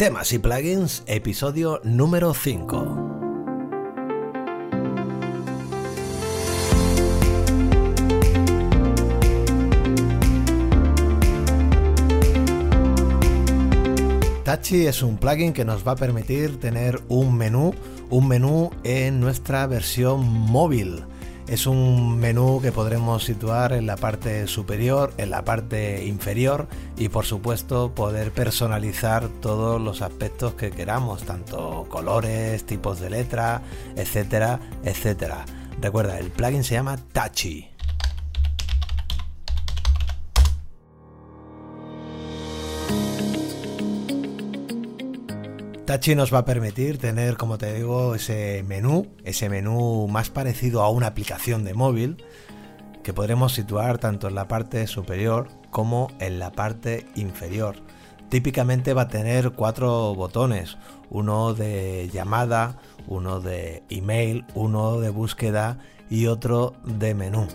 Temas y plugins, episodio número 5. Tachi es un plugin que nos va a permitir tener un menú, un menú en nuestra versión móvil. Es un menú que podremos situar en la parte superior, en la parte inferior y por supuesto poder personalizar todos los aspectos que queramos, tanto colores, tipos de letra, etcétera, etcétera. Recuerda, el plugin se llama Tachi. Tachi nos va a permitir tener, como te digo, ese menú, ese menú más parecido a una aplicación de móvil, que podremos situar tanto en la parte superior como en la parte inferior. Típicamente va a tener cuatro botones, uno de llamada, uno de email, uno de búsqueda y otro de menú.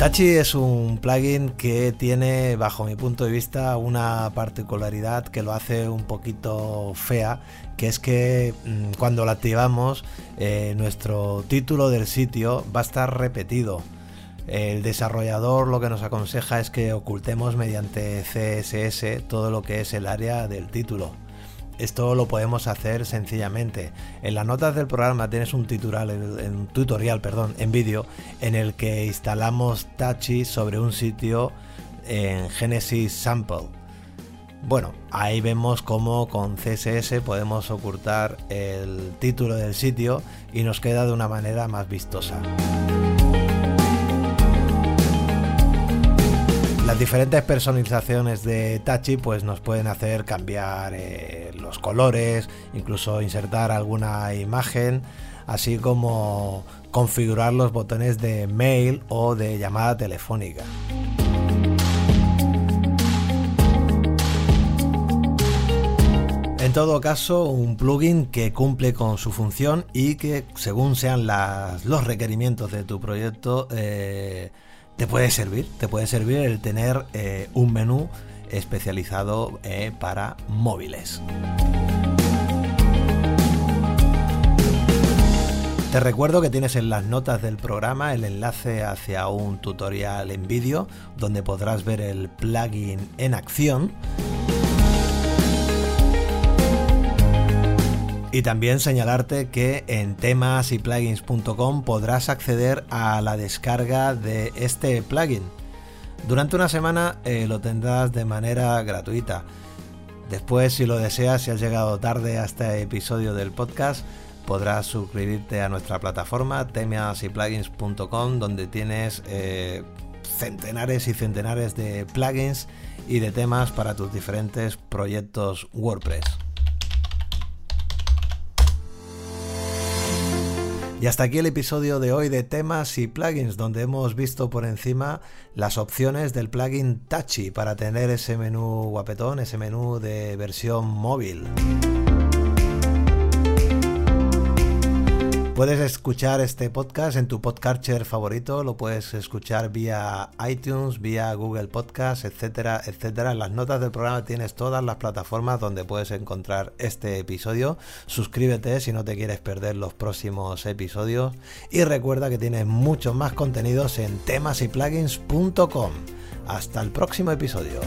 Tachi es un plugin que tiene, bajo mi punto de vista, una particularidad que lo hace un poquito fea, que es que mm, cuando lo activamos, eh, nuestro título del sitio va a estar repetido. El desarrollador lo que nos aconseja es que ocultemos mediante CSS todo lo que es el área del título. Esto lo podemos hacer sencillamente. En las notas del programa tienes un tutorial, perdón, en vídeo en el que instalamos Tachi sobre un sitio en Genesis Sample. Bueno, ahí vemos cómo con CSS podemos ocultar el título del sitio y nos queda de una manera más vistosa. Las diferentes personalizaciones de Tachi pues nos pueden hacer cambiar eh, los colores, incluso insertar alguna imagen, así como configurar los botones de mail o de llamada telefónica. En todo caso, un plugin que cumple con su función y que según sean los requerimientos de tu proyecto, eh, te puede servir, te puede servir el tener eh, un menú especializado eh, para móviles. Te recuerdo que tienes en las notas del programa el enlace hacia un tutorial en vídeo donde podrás ver el plugin en acción Y también señalarte que en temas y plugins.com podrás acceder a la descarga de este plugin. Durante una semana eh, lo tendrás de manera gratuita. Después, si lo deseas, si has llegado tarde a este episodio del podcast, podrás suscribirte a nuestra plataforma temasyplugins.com donde tienes eh, centenares y centenares de plugins y de temas para tus diferentes proyectos WordPress. Y hasta aquí el episodio de hoy de temas y plugins, donde hemos visto por encima las opciones del plugin Touchy para tener ese menú guapetón, ese menú de versión móvil. Puedes escuchar este podcast en tu podcatcher favorito, lo puedes escuchar vía iTunes, vía Google Podcast, etcétera, etcétera. En las notas del programa tienes todas las plataformas donde puedes encontrar este episodio. Suscríbete si no te quieres perder los próximos episodios y recuerda que tienes muchos más contenidos en temasyplugins.com. Hasta el próximo episodio.